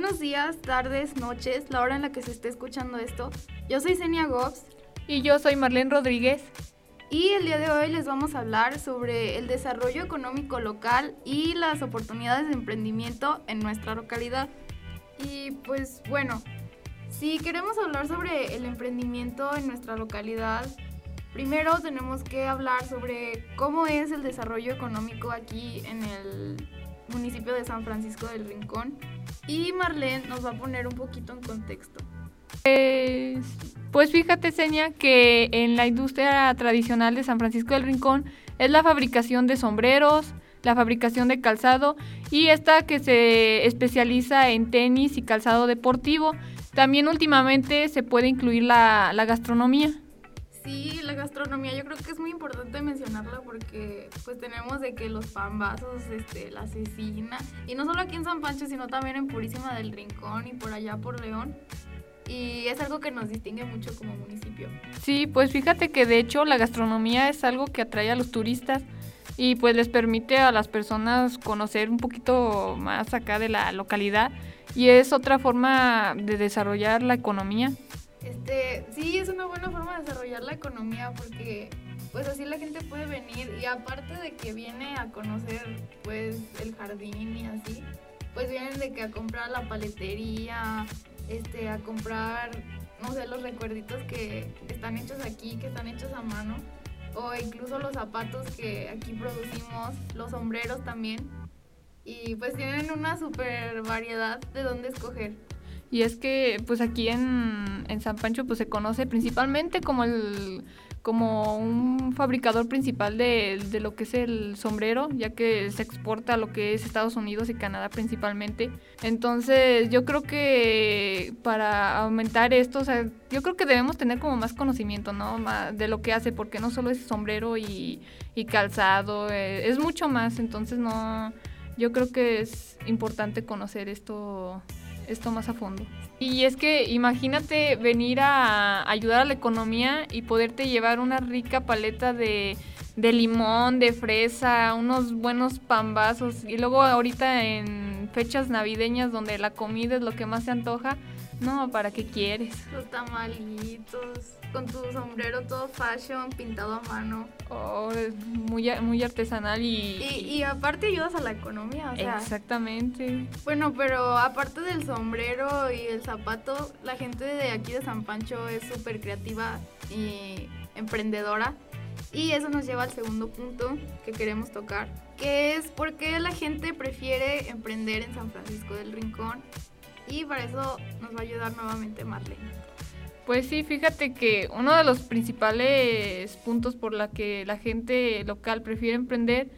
Buenos días, tardes, noches, la hora en la que se esté escuchando esto. Yo soy Senia Gobbs. Y yo soy Marlene Rodríguez. Y el día de hoy les vamos a hablar sobre el desarrollo económico local y las oportunidades de emprendimiento en nuestra localidad. Y pues bueno, si queremos hablar sobre el emprendimiento en nuestra localidad, primero tenemos que hablar sobre cómo es el desarrollo económico aquí en el municipio de San Francisco del Rincón. Y Marlene nos va a poner un poquito en contexto. Pues, pues fíjate, Seña, que en la industria tradicional de San Francisco del Rincón es la fabricación de sombreros, la fabricación de calzado y esta que se especializa en tenis y calzado deportivo. También últimamente se puede incluir la, la gastronomía. Sí, la gastronomía yo creo que es muy importante mencionarla porque pues tenemos de que los pambazos, este, la cecina, y no solo aquí en San Pancho, sino también en Purísima del Rincón y por allá por León. Y es algo que nos distingue mucho como municipio. Sí, pues fíjate que de hecho la gastronomía es algo que atrae a los turistas y pues les permite a las personas conocer un poquito más acá de la localidad y es otra forma de desarrollar la economía. Este, sí, es una buena forma de desarrollar la economía porque pues así la gente puede venir y aparte de que viene a conocer pues el jardín y así, pues vienen de que a comprar la paletería, este, a comprar, no sé, los recuerditos que están hechos aquí, que están hechos a mano, o incluso los zapatos que aquí producimos, los sombreros también. Y pues tienen una super variedad de dónde escoger. Y es que pues aquí en, en San Pancho pues se conoce principalmente como el como un fabricador principal de, de, lo que es el sombrero, ya que se exporta a lo que es Estados Unidos y Canadá principalmente. Entonces yo creo que para aumentar esto, o sea, yo creo que debemos tener como más conocimiento, ¿no? de lo que hace, porque no solo es sombrero y, y calzado, eh, es mucho más, entonces no, yo creo que es importante conocer esto esto más a fondo. Y es que imagínate venir a ayudar a la economía y poderte llevar una rica paleta de, limón, de fresa, unos buenos pambazos y luego ahorita en fechas navideñas donde la comida es lo que más se antoja, no, ¿para qué quieres? Los tamalitos, con tu sombrero todo fashion, pintado a mano. Oh, es muy, muy artesanal y, y... aparte ayudas a la economía, o sea. Exactamente. Bueno, pero aparte del sombrero y el zapato, la gente de aquí de San Pancho es súper creativa y emprendedora. Y eso nos lleva al segundo punto que queremos tocar, que es por qué la gente prefiere emprender en San Francisco del Rincón y para eso nos va a ayudar nuevamente Marlene. Pues sí, fíjate que uno de los principales puntos por la que la gente local prefiere emprender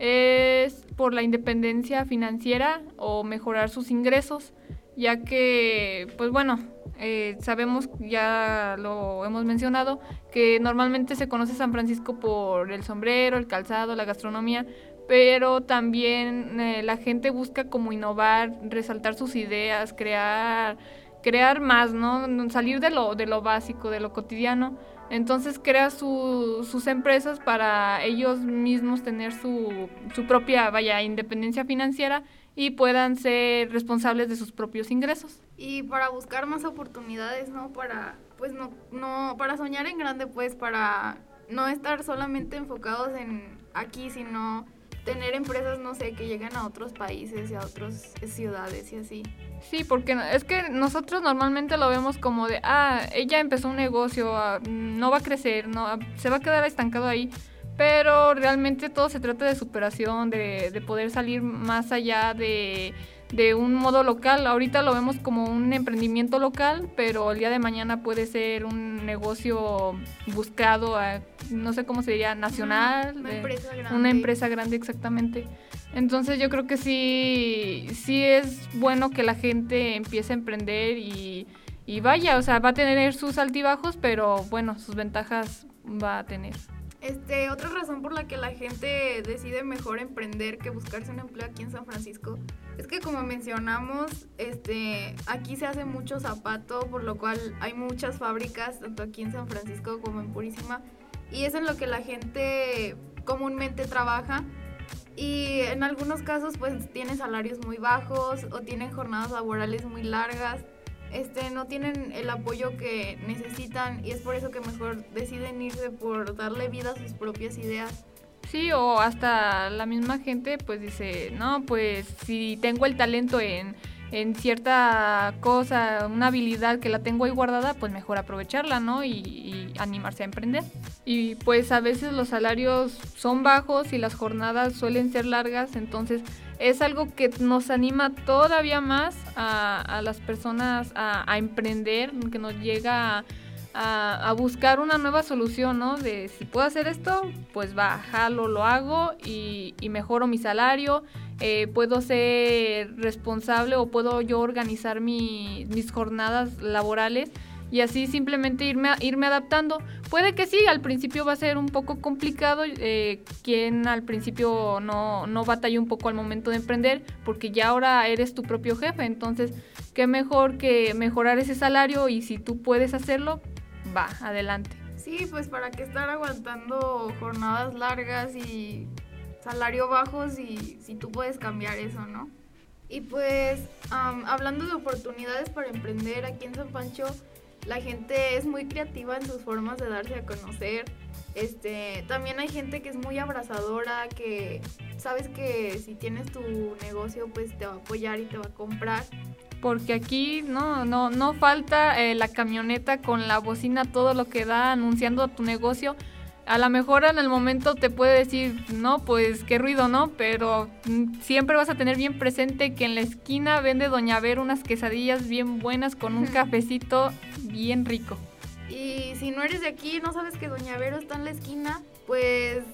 es por la independencia financiera o mejorar sus ingresos, ya que, pues bueno, eh, sabemos, ya lo hemos mencionado, que normalmente se conoce San Francisco por el sombrero, el calzado, la gastronomía, pero también eh, la gente busca como innovar, resaltar sus ideas, crear, crear más, ¿no? Salir de lo, de lo básico, de lo cotidiano. Entonces crea sus empresas para ellos mismos tener su, su propia, vaya, independencia financiera y puedan ser responsables de sus propios ingresos. Y para buscar más oportunidades, ¿no? Para, pues no, no, para soñar en grande, pues, para no estar solamente enfocados en aquí, sino tener empresas, no sé, que lleguen a otros países y a otras ciudades y así. Sí, porque es que nosotros normalmente lo vemos como de, ah, ella empezó un negocio, ah, no va a crecer, no, ah, se va a quedar estancado ahí. Pero realmente todo se trata de superación, de, de poder salir más allá de, de un modo local. Ahorita lo vemos como un emprendimiento local, pero el día de mañana puede ser un negocio buscado, a, no sé cómo se diría, nacional. Una, empresa grande. Una empresa grande, exactamente. Entonces yo creo que sí, sí es bueno que la gente empiece a emprender y, y vaya, o sea, va a tener sus altibajos, pero bueno, sus ventajas va a tener. Este, otra razón por la que la gente decide mejor emprender que buscarse un empleo aquí en San Francisco es que como mencionamos, este, aquí se hace mucho zapato, por lo cual hay muchas fábricas, tanto aquí en San Francisco como en Purísima, y es en lo que la gente comúnmente trabaja. y en algunos casos pues tienen salarios muy bajos o tienen jornadas laborales muy largas. Este, no tienen el apoyo que necesitan y es por eso que mejor deciden irse por darle vida a sus propias ideas. Sí, o hasta la misma gente pues dice, no, pues si tengo el talento en, en cierta cosa, una habilidad que la tengo ahí guardada, pues mejor aprovecharla, ¿no? Y, y, animarse a emprender. Y pues a veces los salarios son bajos y las jornadas suelen ser largas, entonces es algo que nos anima todavía más a, a las personas a, emprender, que nos llega a, a, buscar una nueva solución, ¿no? De si puedo hacer esto, pues va, jalo, lo hago y, y mejoro mi salario, eh, puedo ser responsable o puedo yo organizar mi, mis jornadas laborales y así simplemente irme, irme adaptando. Puede que sí, al principio va a ser un poco complicado, eh, quien al principio no, no batalla un poco al momento de emprender, porque ya ahora eres tu propio jefe, entonces qué mejor que mejorar ese salario y si tú puedes hacerlo, va, adelante. Sí, pues para qué estar aguantando jornadas largas y salario bajo si, si tú puedes cambiar eso, ¿no? Y pues um, hablando de oportunidades para emprender aquí en San Pancho, la gente es muy creativa en sus formas de darse a conocer. Este, también hay gente que es muy abrazadora, que sabes que si tienes tu negocio, pues te va a apoyar y te va a comprar. Porque aquí no, no, no falta eh, la camioneta con la bocina, todo lo que da anunciando tu negocio. A lo mejor en el momento te puede decir, no, pues qué ruido, ¿no? Pero mm, siempre vas a tener bien presente que en la esquina vende Doña Ver unas quesadillas bien buenas con un cafecito bien rico. Y si no eres de aquí, no sabes que Doña Vero está en la esquina, pues...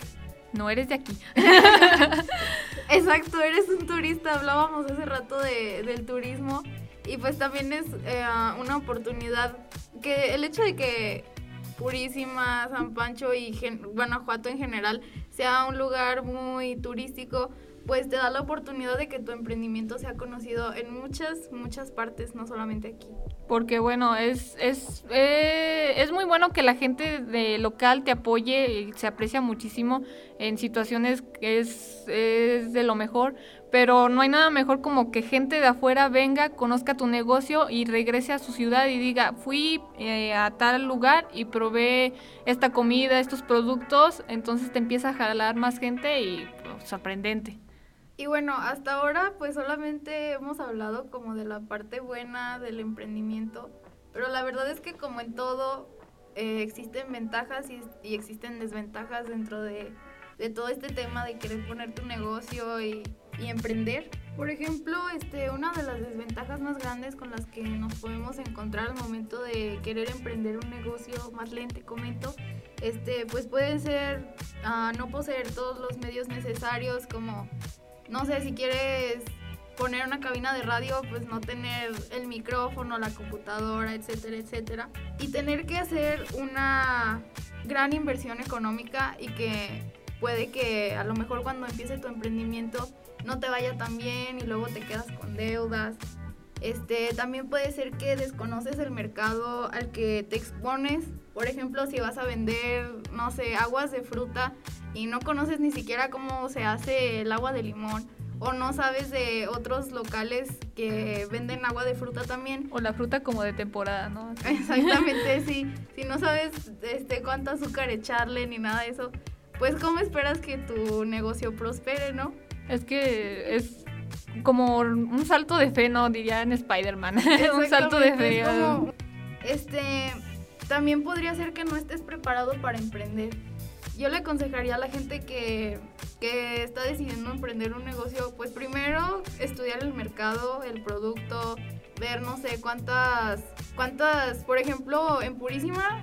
No eres de aquí. Exacto, eres un turista. Hablábamos hace rato de, del turismo y pues también es eh, una oportunidad que el hecho de que Purísima, San Pancho y Guanajuato en general sea un lugar muy turístico, pues te da la oportunidad de que tu emprendimiento sea conocido en muchas, muchas partes, no solamente aquí. Porque bueno, es, es, eh, es muy bueno que la gente local te apoye, y se aprecia muchísimo en situaciones que es, es de lo mejor, pero no hay nada mejor como que gente de afuera venga, conozca tu negocio y regrese a su ciudad y diga, fui eh, a tal lugar y probé esta comida, estos productos, entonces te empieza a jalar más gente y pues, sorprendente. Y bueno, hasta ahora pues solamente hemos hablado como de la parte buena del emprendimiento, pero la verdad es que como en todo eh, existen ventajas y, existen desventajas dentro de, de, todo este tema de querer poner tu negocio y, y, emprender. Por ejemplo, este, una de las desventajas más grandes con las que nos podemos encontrar al momento de querer emprender un negocio, más lente comento, este, pues pueden ser uh, no poseer todos los medios necesarios como no sé, si quieres poner una cabina de radio, pues no tener el micrófono, la computadora, etcétera, etcétera. Y tener que hacer una gran inversión económica y que puede que a lo mejor cuando empiece tu emprendimiento no te vaya tan bien y luego te quedas con deudas. Este, también puede ser que desconoces el mercado al que te expones. Por ejemplo, si vas a vender, no sé, aguas de fruta y no conoces ni siquiera cómo se hace el agua de limón o no sabes de otros locales que venden agua de fruta también. O la fruta como de temporada, ¿no? Exactamente, sí. Si no sabes este, cuánto azúcar echarle ni nada de eso, pues ¿cómo esperas que tu negocio prospere, no? Es que es como un salto de fe, ¿no? Diría en Spider-Man. un salto de fe. Como, este, también podría ser que no estés preparado para emprender yo le aconsejaría a la gente que, que, está decidiendo emprender un negocio, pues primero estudiar el mercado, el producto, ver no sé cuántas, cuántas, por ejemplo, en Purísima,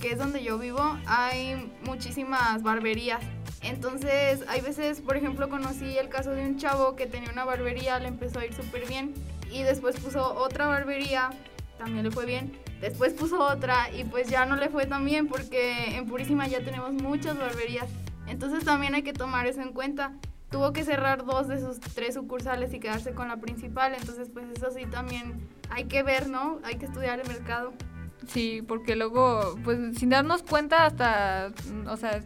que es donde yo vivo, hay muchísimas barberías. Entonces, hay veces, por ejemplo, conocí el caso de un chavo que tenía una barbería, le empezó a ir súper bien y después puso otra barbería, también le fue bien Después puso otra y pues ya no le fue tan bien porque en Purísima ya tenemos muchas barberías. Entonces también hay que tomar eso en cuenta. Tuvo que cerrar dos de sus tres sucursales y quedarse con la principal. Entonces pues eso sí también hay que ver, ¿no? Hay que estudiar el mercado. Sí, porque luego pues sin darnos cuenta hasta, o sea,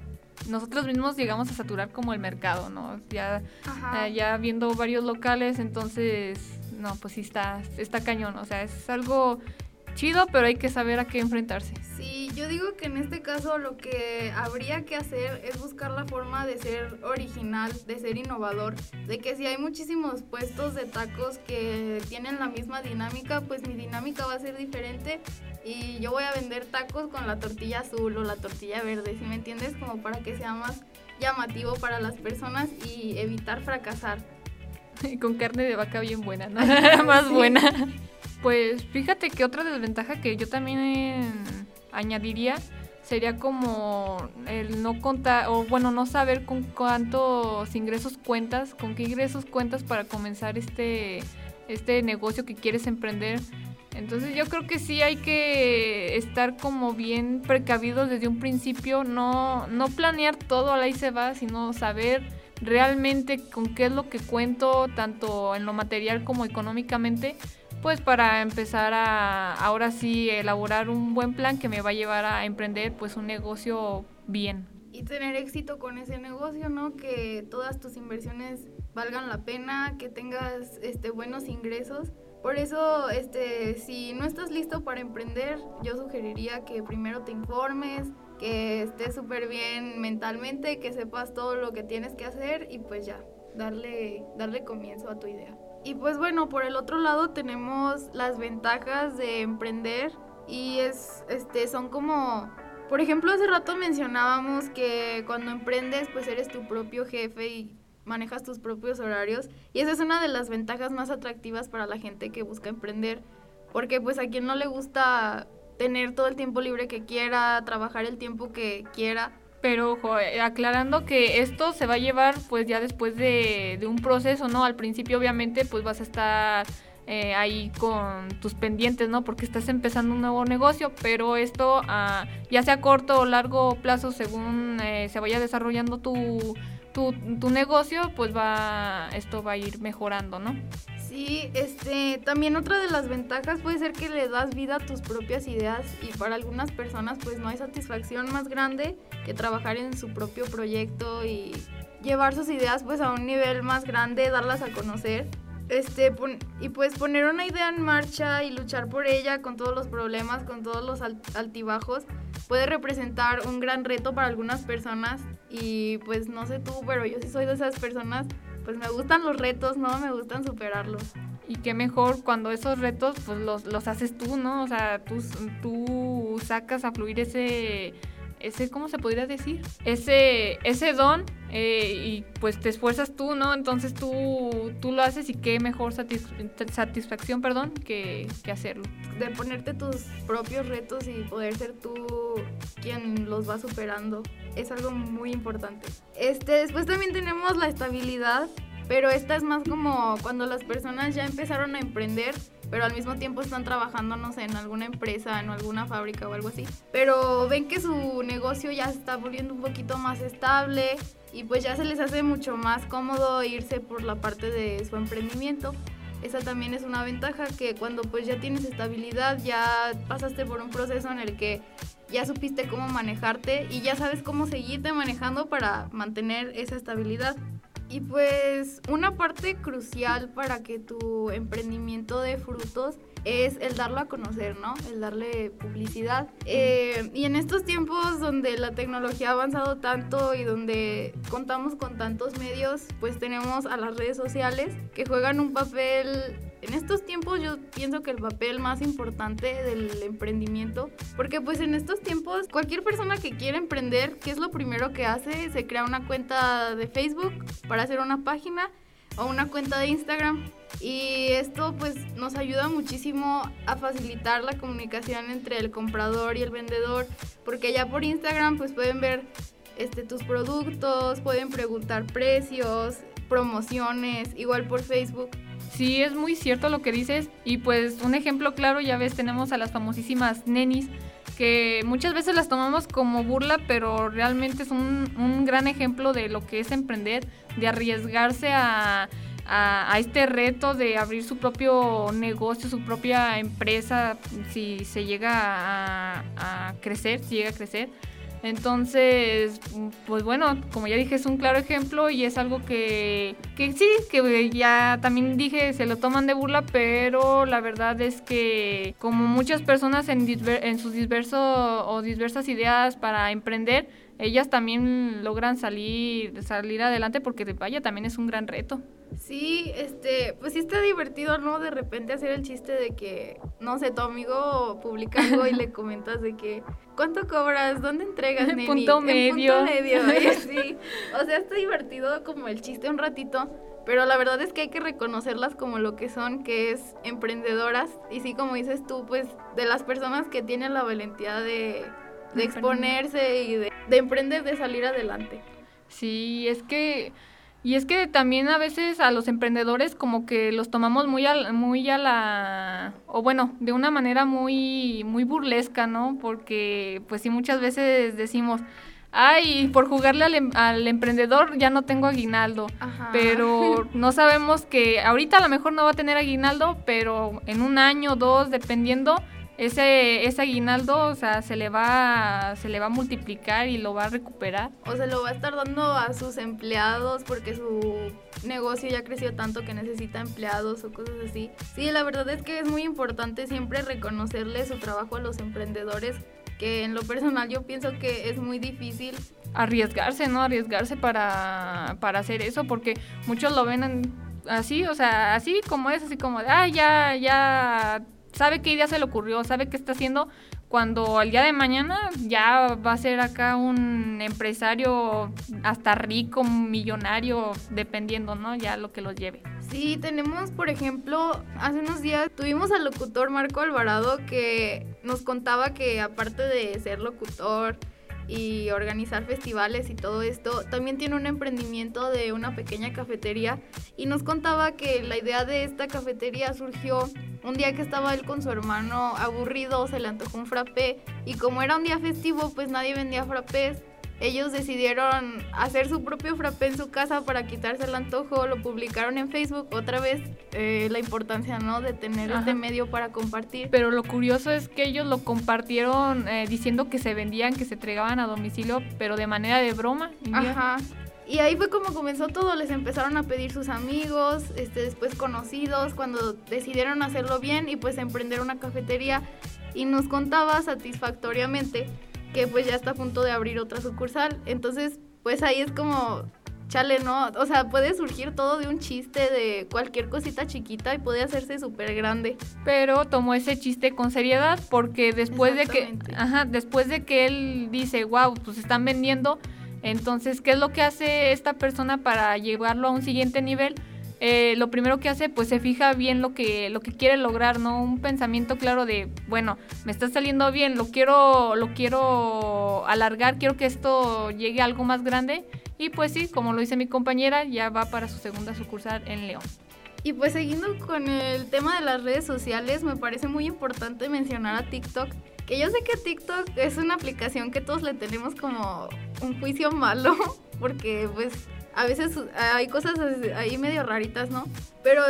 nosotros mismos llegamos a saturar como el mercado, ¿no? Ya, eh, ya viendo varios locales, entonces, no, pues sí está, está cañón, o sea, es algo chido, pero hay que saber a qué enfrentarse. Sí, yo digo que en este caso lo que habría que hacer es buscar la forma de ser original, de ser innovador, de que si hay muchísimos puestos de tacos que tienen la misma dinámica, pues mi dinámica va a ser diferente y yo voy a vender tacos con la tortilla azul o la tortilla verde, si me entiendes? Como para que sea más llamativo para las personas y evitar fracasar. Y con carne de vaca bien buena, ¿no? más buena. Pues fíjate que otra desventaja que yo también añadiría sería como el no contar, o bueno, no saber con cuántos ingresos cuentas, con qué ingresos cuentas para comenzar este, este negocio que quieres emprender. Entonces yo creo que sí hay que estar como bien precavidos desde un principio, no, no planear todo ahí se va, sino saber realmente con qué es lo que cuento, tanto en lo material como económicamente, pues para empezar a ahora sí elaborar un buen plan que me va a llevar a emprender pues un negocio bien. Y tener éxito con ese negocio, ¿no? Que todas tus inversiones valgan la pena, que tengas este buenos ingresos. Por eso, este, si no estás listo para emprender, yo sugeriría que primero te informes, que estés súper bien mentalmente, que sepas todo lo que tienes que hacer y pues ya, darle, darle comienzo a tu idea. Y pues bueno, por el otro lado tenemos las ventajas de emprender y es, este, son como, por ejemplo, hace rato mencionábamos que cuando emprendes pues eres tu propio jefe y manejas tus propios horarios. Y esa es una de las ventajas más atractivas para la gente que busca emprender porque pues a quien no le gusta tener todo el tiempo libre que quiera, trabajar el tiempo que quiera pero ojo, eh, aclarando que esto se va a llevar pues ya después de, un proceso, ¿no? Al principio obviamente pues vas a estar eh, ahí con tus pendientes, ¿no? Porque estás empezando un nuevo negocio, pero esto ah, ya sea corto o largo plazo según eh, se vaya desarrollando tu, tu, tu, negocio, pues va, esto va a ir mejorando, ¿no? Sí, este, también otra de las ventajas puede ser que le das vida a tus propias ideas y para algunas personas pues no hay satisfacción más grande que trabajar en su propio proyecto y llevar sus ideas pues a un nivel más grande, darlas a conocer. Este, y pues poner una idea en marcha y luchar por ella con todos los problemas, con todos los altibajos, puede representar un gran reto para algunas personas y pues no sé tú, pero yo sí soy de esas personas pues me gustan los retos, ¿no? Me gustan superarlos. Y qué mejor cuando esos retos pues los, los haces tú, ¿no? O sea, tú, tú sacas a fluir ese ese, ¿cómo se podría decir? Ese, ese don eh, y pues te esfuerzas tú, ¿no? Entonces tú, tú lo haces y qué mejor satisfacción, perdón, que, que, hacerlo. De ponerte tus propios retos y poder ser tú quien los va superando es algo muy importante. Este, después también tenemos la estabilidad, pero esta es más como cuando las personas ya empezaron a emprender pero al mismo tiempo están trabajando, no sé, en alguna empresa, en alguna fábrica o algo así. Pero ven que su negocio ya se está volviendo un poquito más estable y pues ya se les hace mucho más cómodo irse por la parte de su emprendimiento. Esa también es una ventaja que cuando pues ya tienes estabilidad, ya pasaste por un proceso en el que ya supiste cómo manejarte y ya sabes cómo seguirte manejando para mantener esa estabilidad. Y pues una parte crucial para que tu emprendimiento dé frutos es el darlo a conocer, ¿no? El darle publicidad. Eh, y en estos tiempos donde la tecnología ha avanzado tanto y donde contamos con tantos medios, pues tenemos a las redes sociales que juegan un papel en estos tiempos yo pienso que el papel más importante del emprendimiento, porque pues en estos tiempos cualquier persona que quiere emprender, ¿qué es lo primero que hace? Se crea una cuenta de Facebook para hacer una página o una cuenta de Instagram. Y esto pues nos ayuda muchísimo a facilitar la comunicación entre el comprador y el vendedor, porque ya por Instagram pues pueden ver este, tus productos, pueden preguntar precios, promociones, igual por Facebook Sí, es muy cierto lo que dices. Y pues un ejemplo claro, ya ves, tenemos a las famosísimas nenis, que muchas veces las tomamos como burla, pero realmente es un, gran ejemplo de lo que es emprender, de arriesgarse a, este reto de abrir su propio negocio, su propia empresa, si se llega a, a crecer, si llega a crecer Entonces, pues bueno, como ya dije, es un claro ejemplo y es algo que, que sí, que ya también dije, se lo toman de burla, pero la verdad es que como muchas personas en, en sus diversos o diversas ideas para emprender, ellas también logran salir, salir adelante porque vaya, también es un gran reto. Sí, este, pues sí está divertido, ¿no? De repente hacer el chiste de que, no sé, tu amigo publica algo y le comentas de que, ¿cuánto cobras? ¿Dónde entregas, neni? Punto medio. punto medio, sí. O sea, está divertido como el chiste un ratito, pero la verdad es que hay que reconocerlas como lo que son, que es emprendedoras. Y sí, como dices tú, pues de las personas que tienen la valentía de, de exponerse y de, de emprender, de salir adelante. Sí, es que y es que también a veces a los emprendedores como que los tomamos muy a, muy a la o bueno, de una manera muy muy burlesca, ¿no? Porque pues sí muchas veces decimos, "Ay, por jugarle al, em, al emprendedor ya no tengo aguinaldo." Pero no sabemos que ahorita a lo mejor no va a tener aguinaldo, pero en un año, dos, dependiendo ese, ese aguinaldo, o sea, se le, va, se le va a multiplicar y lo va a recuperar. O se lo va a estar dando a sus empleados porque su negocio ya creció tanto que necesita empleados o cosas así. Sí, la verdad es que es muy importante siempre reconocerle su trabajo a los emprendedores, que en lo personal yo pienso que es muy difícil arriesgarse, ¿no? Arriesgarse para, para hacer eso, porque muchos lo ven así, o sea, así como es, así como de, ah, ya, ya sabe qué idea se le ocurrió, sabe qué está haciendo, cuando al día de mañana ya va a ser acá un empresario hasta rico, millonario, dependiendo, ¿no? Ya lo que lo lleve. Sí, tenemos, por ejemplo, hace unos días tuvimos al locutor Marco Alvarado que nos contaba que aparte de ser locutor, y organizar festivales y todo esto. También tiene un emprendimiento de una pequeña cafetería y nos contaba que la idea de esta cafetería surgió un día que estaba él con su hermano aburrido, se le antojó un frappé y como era un día festivo pues nadie vendía frappés ellos decidieron hacer su propio frappé en su casa para quitarse el antojo, lo publicaron en Facebook, otra vez eh, la importancia, ¿no? De tener este medio para compartir. Pero lo curioso es que ellos lo compartieron eh, diciendo que se vendían, que se entregaban a domicilio, pero de manera de broma. Ajá. Y ahí fue como comenzó todo, les empezaron a pedir sus amigos, este, después conocidos, cuando decidieron hacerlo bien y pues emprender una cafetería. Y nos contaba satisfactoriamente que pues ya está a punto de abrir otra sucursal. Entonces, pues ahí es como, chale, ¿no? O sea, puede surgir todo de un chiste, de cualquier cosita chiquita y puede hacerse súper grande. Pero tomó ese chiste con seriedad porque después de que, ajá, después de que él dice, wow, pues están vendiendo, entonces, ¿qué es lo que hace esta persona para llevarlo a un siguiente nivel? Eh, lo primero que hace, pues se fija bien lo que, lo que quiere lograr, ¿no? Un pensamiento claro de, bueno, me está saliendo bien, lo quiero, lo quiero alargar, quiero que esto llegue a algo más grande. Y pues sí, como lo dice mi compañera, ya va para su segunda sucursal en León. Y pues siguiendo con el tema de las redes sociales, me parece muy importante mencionar a TikTok. Que yo sé que TikTok es una aplicación que todos le tenemos como un juicio malo, porque pues a veces hay cosas ahí medio raritas, ¿no? Pero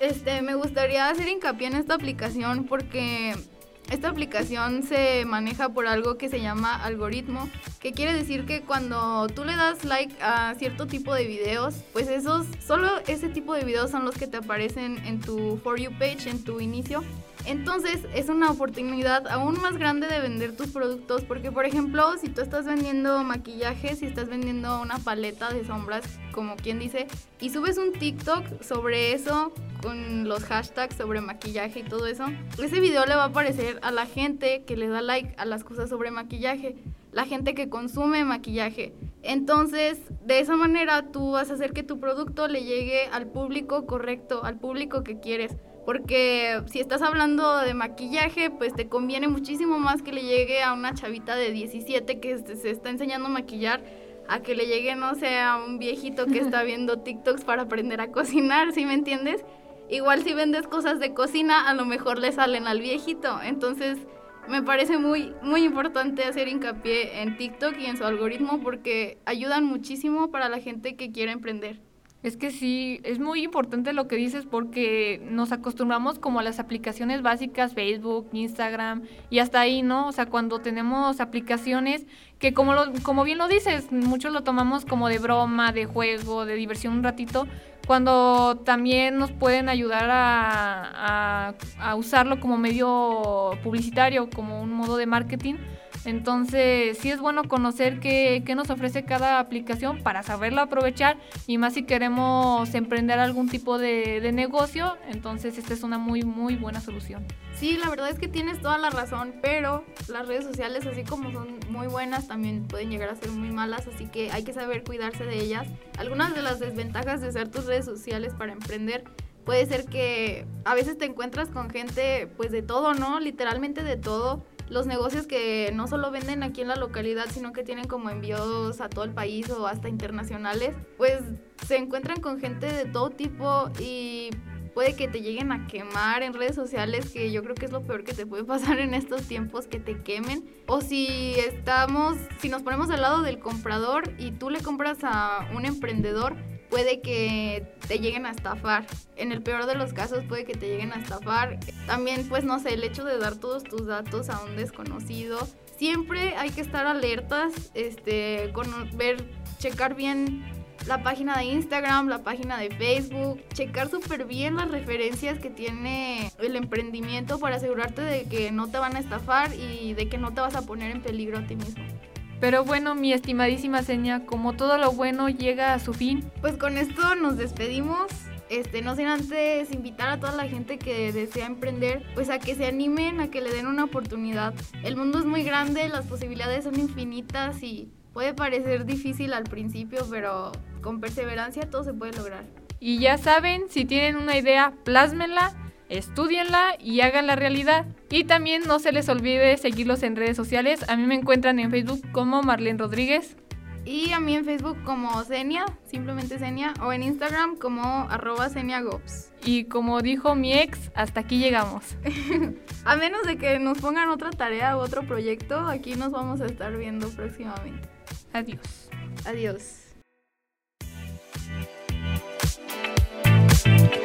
este, me gustaría hacer hincapié en esta aplicación porque esta aplicación se maneja por algo que se llama algoritmo, que quiere decir que cuando tú le das like a cierto tipo de videos, pues esos, solo ese tipo de videos son los que te aparecen en tu For You page, en tu inicio. Entonces es una oportunidad aún más grande de vender tus productos porque por ejemplo si tú estás vendiendo maquillaje, si estás vendiendo una paleta de sombras como quien dice y subes un TikTok sobre eso con los hashtags sobre maquillaje y todo eso, ese video le va a aparecer a la gente que le da like a las cosas sobre maquillaje, la gente que consume maquillaje. Entonces, de esa manera tú vas a hacer que tu producto le llegue al público correcto, al público que quieres. Porque si estás hablando de maquillaje, pues te conviene muchísimo más que le llegue a una chavita de 17 que se está enseñando a maquillar a que le llegue, no sé, a un viejito que está viendo TikToks para aprender a cocinar, ¿sí me entiendes? Igual si vendes cosas de cocina, a lo mejor le salen al viejito. Entonces, me parece muy, muy importante hacer hincapié en TikTok y en su algoritmo porque ayudan muchísimo para la gente que quiere emprender. Es que sí, es muy importante lo que dices porque nos acostumbramos como a las aplicaciones básicas, Facebook, Instagram y hasta ahí, ¿no? O sea, cuando tenemos aplicaciones que como, lo, como bien lo dices, muchos lo tomamos como de broma, de juego, de diversión un ratito, cuando también nos pueden ayudar a, usarlo como medio publicitario, como un modo de marketing entonces, sí es bueno conocer qué, nos ofrece cada aplicación para saberlo aprovechar y más si queremos emprender algún tipo de, de negocio, entonces esta es una muy, muy buena solución. Sí, la verdad es que tienes toda la razón, pero las redes sociales, así como son muy buenas, también pueden llegar a ser muy malas, así que hay que saber cuidarse de ellas. Algunas de las desventajas de usar tus redes sociales para emprender puede ser que a veces te encuentras con gente pues de todo, ¿no? Literalmente de todo los negocios que no solo venden aquí en la localidad, sino que tienen como envíos a todo el país o hasta internacionales, pues se encuentran con gente de todo tipo y puede que te lleguen a quemar en redes sociales, que yo creo que es lo peor que te puede pasar en estos tiempos, que te quemen. O si estamos, si nos ponemos al lado del comprador y tú le compras a un emprendedor, puede que te lleguen a estafar. En el peor de los casos puede que te lleguen a estafar. También, pues no sé, el hecho de dar todos tus datos a un desconocido. Siempre hay que estar alertas, este, con ver, checar bien la página de Instagram, la página de Facebook, checar súper bien las referencias que tiene el emprendimiento para asegurarte de que no te van a estafar y de que no te vas a poner en peligro a ti mismo. Pero bueno, mi estimadísima seña, como todo lo bueno llega a su fin. Pues con esto nos despedimos. Este, no sin antes invitar a toda la gente que desea emprender, pues a que se animen, a que le den una oportunidad. El mundo es muy grande, las posibilidades son infinitas y puede parecer difícil al principio, pero con perseverancia todo se puede lograr. Y ya saben, si tienen una idea, plásmenla estudienla y hagan la realidad. Y también no se les olvide seguirlos en redes sociales. A mí me encuentran en Facebook como Marlene Rodríguez. Y a mí en Facebook como Zenia, simplemente Zenia, o en Instagram como arroba ZeniaGops. Y como dijo mi ex, hasta aquí llegamos. a menos de que nos pongan otra tarea u otro proyecto, aquí nos vamos a estar viendo próximamente. Adiós. Adiós. Thank you.